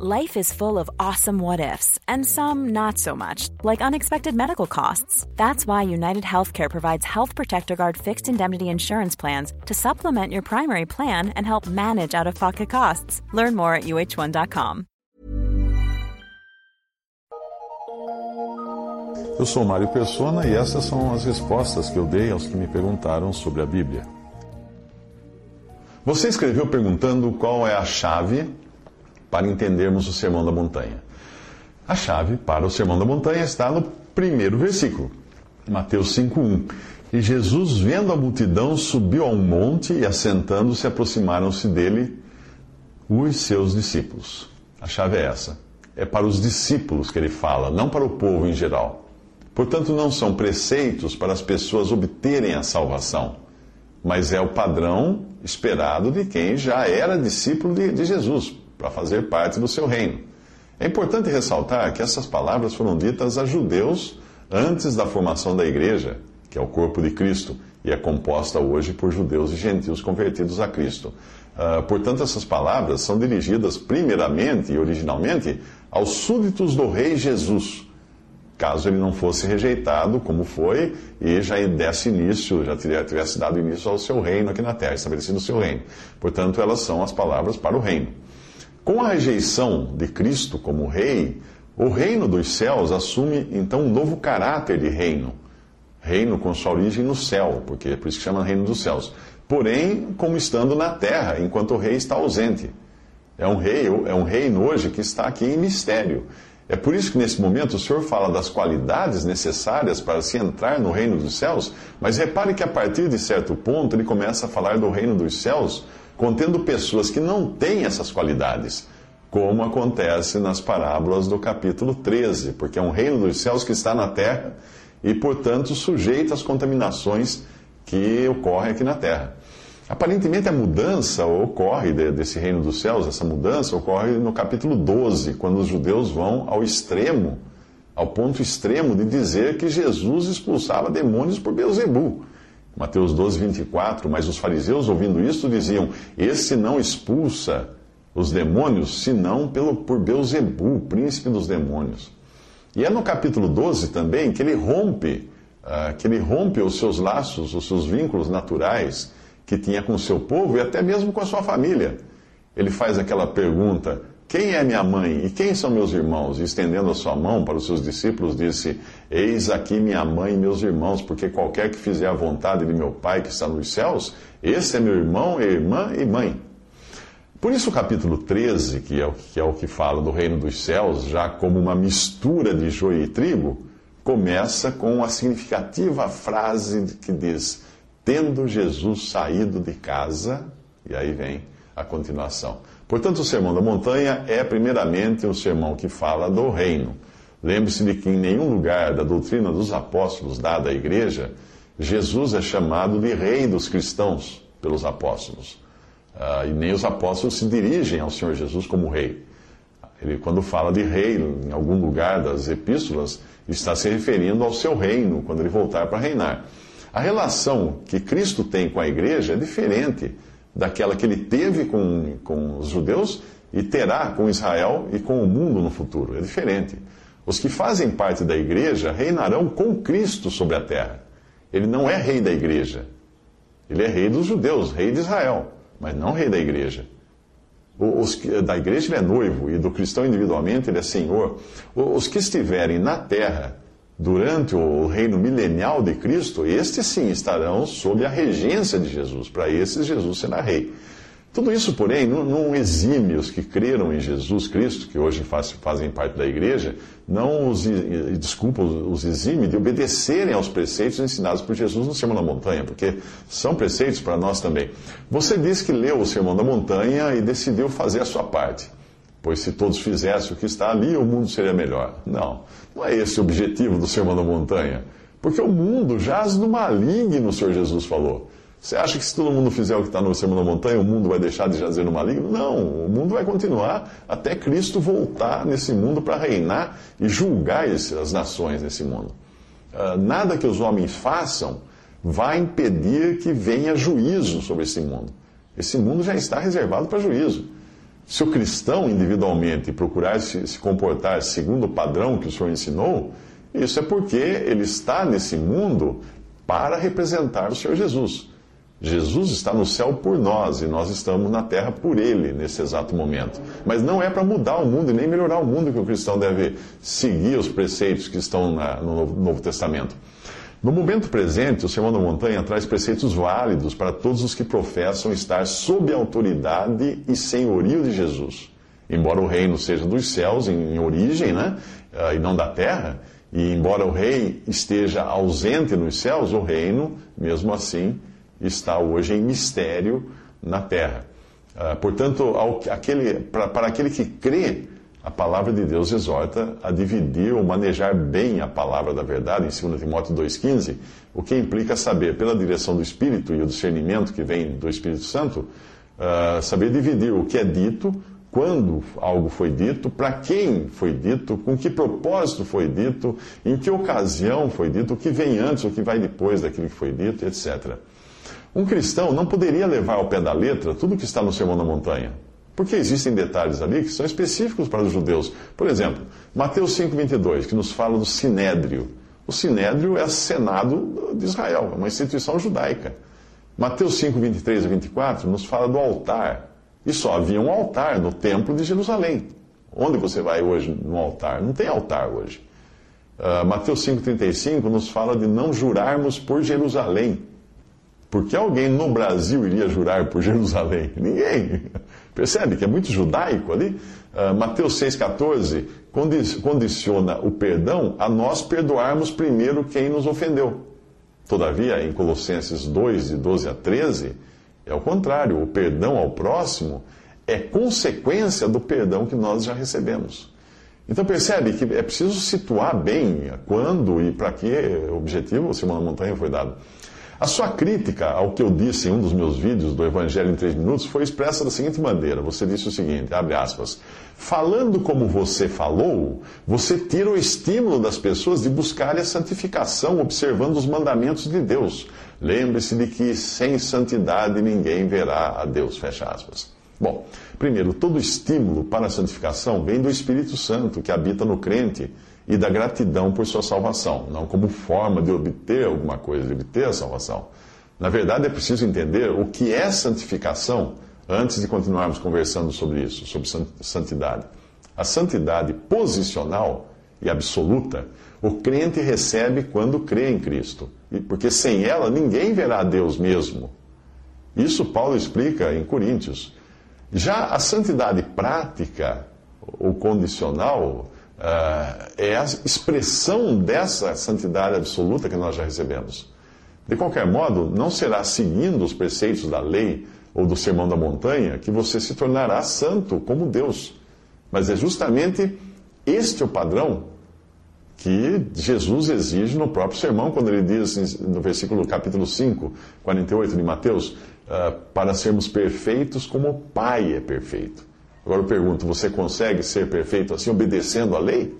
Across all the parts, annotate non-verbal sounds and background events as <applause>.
Life is full of awesome what ifs, and some not so much, like unexpected medical costs. That's why United Healthcare provides Health Protector Guard fixed indemnity insurance plans to supplement your primary plan and help manage out of pocket costs. Learn more at uh1.com. Eu sou Mário Persona e essas são as respostas que eu dei aos que me perguntaram sobre a Bíblia. Você escreveu perguntando qual é a chave para entendermos o Sermão da Montanha. A chave para o Sermão da Montanha está no primeiro versículo, Mateus 5:1. E Jesus, vendo a multidão, subiu a um monte e, assentando-se, aproximaram-se dele os seus discípulos. A chave é essa. É para os discípulos que ele fala, não para o povo em geral. Portanto, não são preceitos para as pessoas obterem a salvação, mas é o padrão esperado de quem já era discípulo de, de Jesus, para fazer parte do seu reino. É importante ressaltar que essas palavras foram ditas a judeus antes da formação da igreja, que é o corpo de Cristo, e é composta hoje por judeus e gentios convertidos a Cristo. Uh, portanto, essas palavras são dirigidas primeiramente e originalmente aos súditos do rei Jesus, caso ele não fosse rejeitado, como foi, e já desse início, já tivesse dado início ao seu reino aqui na terra, estabelecido o seu reino. Portanto, elas são as palavras para o reino. Com a rejeição de Cristo como rei, o reino dos céus assume então um novo caráter de reino. Reino com sua origem no céu, porque é por isso que chama reino dos céus. Porém, como estando na terra, enquanto o rei está ausente. É um rei, é um reino hoje que está aqui em mistério. É por isso que nesse momento o Senhor fala das qualidades necessárias para se entrar no reino dos céus, mas repare que a partir de certo ponto ele começa a falar do reino dos céus contendo pessoas que não têm essas qualidades, como acontece nas parábolas do capítulo 13, porque é um reino dos céus que está na terra e, portanto, sujeito às contaminações que ocorrem aqui na terra. Aparentemente, a mudança ocorre desse reino dos céus, essa mudança ocorre no capítulo 12, quando os judeus vão ao extremo, ao ponto extremo de dizer que Jesus expulsava demônios por Beuzebu. Mateus 12, 24. Mas os fariseus, ouvindo isso, diziam: Esse não expulsa os demônios, senão pelo, por Beuzebu, príncipe dos demônios. E é no capítulo 12 também que ele rompe, uh, que ele rompe os seus laços, os seus vínculos naturais que tinha com o seu povo e até mesmo com a sua família. Ele faz aquela pergunta: quem é minha mãe e quem são meus irmãos? E estendendo a sua mão para os seus discípulos, disse: Eis aqui minha mãe e meus irmãos, porque qualquer que fizer a vontade de meu Pai que está nos céus, esse é meu irmão, irmã e mãe. Por isso, o capítulo 13, que é o que, é o que fala do reino dos céus, já como uma mistura de joio e trigo, começa com a significativa frase que diz: Tendo Jesus saído de casa, e aí vem a continuação. Portanto, o Sermão da Montanha é, primeiramente, um sermão que fala do reino. Lembre-se de que em nenhum lugar da doutrina dos apóstolos dada à igreja, Jesus é chamado de rei dos cristãos pelos apóstolos. Uh, e nem os apóstolos se dirigem ao Senhor Jesus como rei. Ele, quando fala de rei em algum lugar das epístolas, está se referindo ao seu reino, quando ele voltar para reinar. A relação que Cristo tem com a igreja é diferente daquela que ele teve com, com os judeus e terá com Israel e com o mundo no futuro. É diferente. Os que fazem parte da igreja reinarão com Cristo sobre a terra. Ele não é rei da igreja. Ele é rei dos judeus, rei de Israel, mas não rei da igreja. Os, da igreja ele é noivo e do cristão individualmente ele é senhor. Os que estiverem na terra durante o reino milenial de Cristo, estes sim estarão sob a regência de Jesus. Para esses, Jesus será rei. Tudo isso, porém, não, não, exime os que creram em Jesus Cristo, que hoje faz, fazem parte da igreja, não os, desculpa, os exime de obedecerem aos preceitos ensinados por Jesus no Sermão da Montanha, porque são preceitos para nós também. Você disse que leu o Sermão da Montanha e decidiu fazer a sua parte. Pois se todos fizessem o que está ali, o mundo seria melhor. Não, não é esse o objetivo do Sermão da Montanha. Porque o mundo jaz no maligno, o Senhor Jesus falou. Você acha que se todo mundo fizer o que está no Sermão da Montanha, o mundo vai deixar de jazer no maligno? Não, o mundo vai continuar até Cristo voltar nesse mundo para reinar e julgar as nações nesse mundo. Uh, nada que os homens façam vai impedir que venha juízo sobre esse mundo. Esse mundo já está reservado para juízo. Se o cristão individualmente procurar se, se comportar segundo o padrão que o Senhor ensinou, isso é porque ele está nesse mundo para representar o Senhor Jesus. Jesus está no céu por nós e nós estamos na terra por ele nesse exato momento. Mas não é para mudar o mundo e nem melhorar o mundo que o cristão deve seguir os preceitos que estão na, no Novo Testamento. No momento presente, o Sermão da Montanha traz preceitos válidos para todos os que professam estar sob a autoridade e senhorio de Jesus. Embora o reino seja dos céus em origem, né, ah, e não da terra, e embora o rei esteja ausente nos céus, o reino, mesmo assim, está hoje em mistério na terra. Ah, portanto, aquele, para aquele que crê, a palavra de Deus exorta a dividir ou manejar bem a palavra da verdade, em 2 Timóteo 2,15, o que implica saber, pela direção do Espírito e o discernimento que vem do Espírito Santo, uh, saber dividir o que é dito, quando algo foi dito, para quem foi dito, com que propósito foi dito, em que ocasião foi dito, o que vem antes, o que vai depois daquilo que foi dito, etc. Um cristão não poderia levar ao pé da letra tudo o que está no Sermão da Montanha. Porque existem detalhes ali que são específicos para os judeus. Por exemplo, Mateus 5,22, que nos fala do sinédrio. O sinédrio é o Senado de Israel, é uma instituição judaica. Mateus 5, 23 a 24 nos fala do altar. E só havia um altar no templo de Jerusalém. Onde você vai hoje no altar? Não tem altar hoje. Uh, Mateus 5,35 nos fala de não jurarmos por Jerusalém. Porque alguém no Brasil iria jurar por <laughs> Jerusalém? Ninguém. Percebe que é muito judaico ali? Uh, Mateus 6,14 condiciona o perdão a nós perdoarmos primeiro quem nos ofendeu. Todavia, em Colossenses 2, de 12 a 13, é o contrário. O perdão ao próximo é consequência do perdão que nós já recebemos. Então percebe que é preciso situar bem quando e para que objetivo o Sermão da Montanha foi dado. A sua crítica ao que eu disse em um dos meus vídeos do Evangelho em 3 minutos foi expressa da seguinte maneira: você disse o seguinte, abre aspas, falando como você falou, você tira o estímulo das pessoas de buscarem a santificação observando os mandamentos de Deus. Lembre-se de que sem santidade ninguém verá a Deus, fecha aspas. Bom, primeiro, todo estímulo para a santificação vem do Espírito Santo que habita no crente e da gratidão por sua salvação, não como forma de obter alguma coisa, de obter a salvação. Na verdade, é preciso entender o que é santificação antes de continuarmos conversando sobre isso, sobre santidade. A santidade posicional e absoluta, o crente recebe quando crê em Cristo, porque sem ela ninguém verá Deus mesmo. Isso Paulo explica em Coríntios. Já a santidade prática ou condicional uh, é a expressão dessa santidade absoluta que nós já recebemos. De qualquer modo, não será seguindo os preceitos da lei ou do sermão da montanha que você se tornará santo como Deus. Mas é justamente este o padrão que Jesus exige no próprio sermão, quando ele diz no versículo capítulo 5, 48 de Mateus, uh, para sermos perfeitos como o Pai é perfeito. Agora eu pergunto: você consegue ser perfeito assim, obedecendo a lei?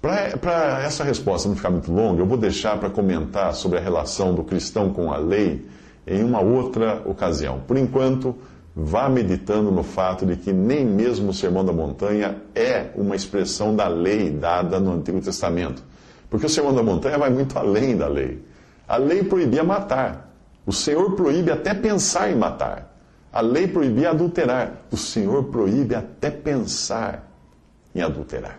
Para essa resposta não ficar muito longa, eu vou deixar para comentar sobre a relação do cristão com a lei em uma outra ocasião. Por enquanto, vá meditando no fato de que nem mesmo o Sermão da Montanha é uma expressão da lei dada no Antigo Testamento. Porque o Sermão da Montanha vai muito além da lei. A lei proibia matar. O Senhor proíbe até pensar em matar. A lei proibia adulterar. O Senhor proíbe até pensar em adulterar.